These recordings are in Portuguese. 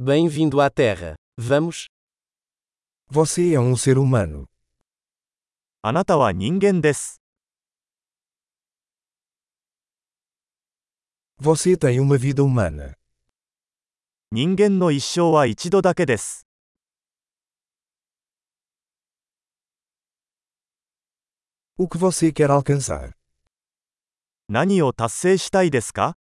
Bem-vindo à Terra. Vamos? Você é um ser humano. あなたは人間です。 Você tem uma vida humana. 人間の一生は一度だけです。 O que você quer alcançar? 何を達成したいですか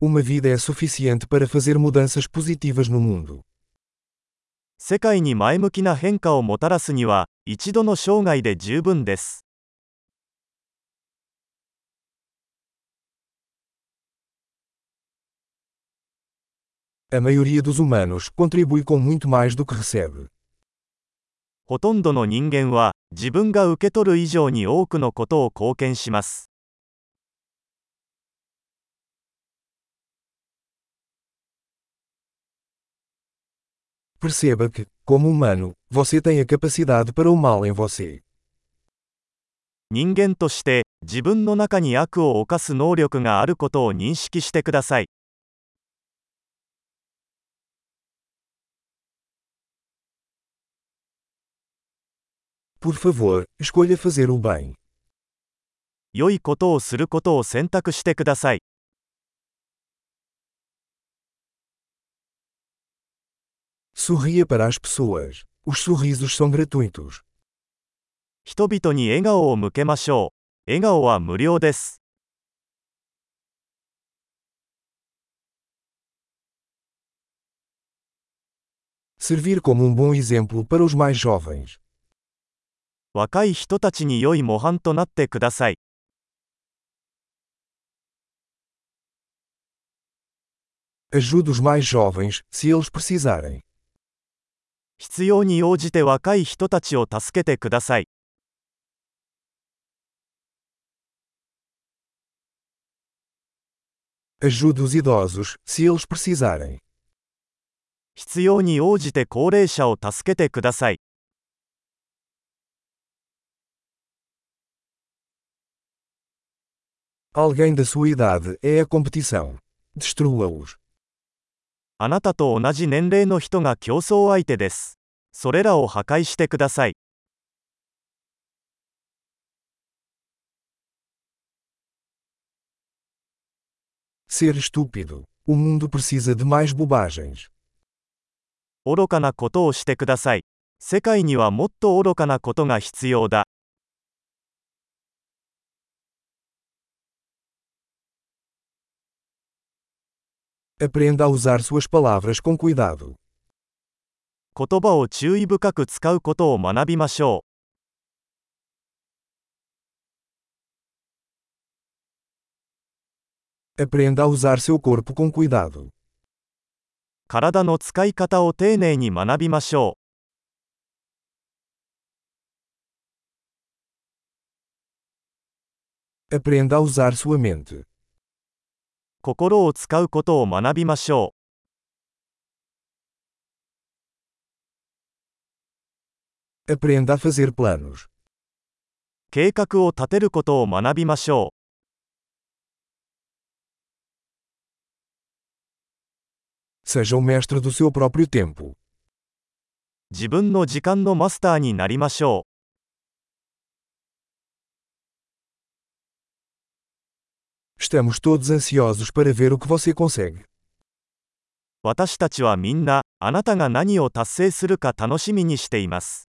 Uma vida é suficiente para fazer mudanças positivas no mundo. 世界に前向きな変化をもたらすには、一度の生涯で十分です。 A maioria dos humanos contribui com muito mais do que recebe. ほとんどの人間は、自分が受け取る以上に多くのことを貢献します。 Perceba que, como humano, você tem a capacidade para o mal em você. 人間として、自分の中に悪を犯す能力があることを認識してください。 Por favor, escolha fazer o bem. 良いことをすることを選択してください。 Sorria para as pessoas. Os sorrisos são gratuitos. 人々に笑顔を向けましょう。笑顔は無料です。 Servir como um bom exemplo para os mais jovens. 若い人たちに良い模範となってください。 Ajude os mais jovens, se eles precisarem. 必要に応じて若い人たちを助けてください。 Ajude os idosos, se eles precisarem. 必要に応じて高齢者を助けてください。 Alguém da sua idade é a competição. Destrua-os. あなたと同じ年齢の人が競争相手です。それらを破壊してください。Ser estúpido. O mundo precisa de mais bobagens. 愚かなことをしてください。世界にはもっと愚かなことが必要だ。Aprenda a usar suas palavras com cuidado. 言葉を注意深く使うことを学びましょう。 Aprenda a usar seu corpo com cuidado. 体の使い方を丁寧に学びましょ Aprenda a usar sua mente. う。心を使うことを学びましょ.う。計画を立てることを学びましょ Seja o mestre do seu próprio tempo. う。自分の時間のマスターになりましょ Estamos todos ansiosos para ver o que você consegue. う。私たちはみんな、あなたが何を達成するか楽しみにしています。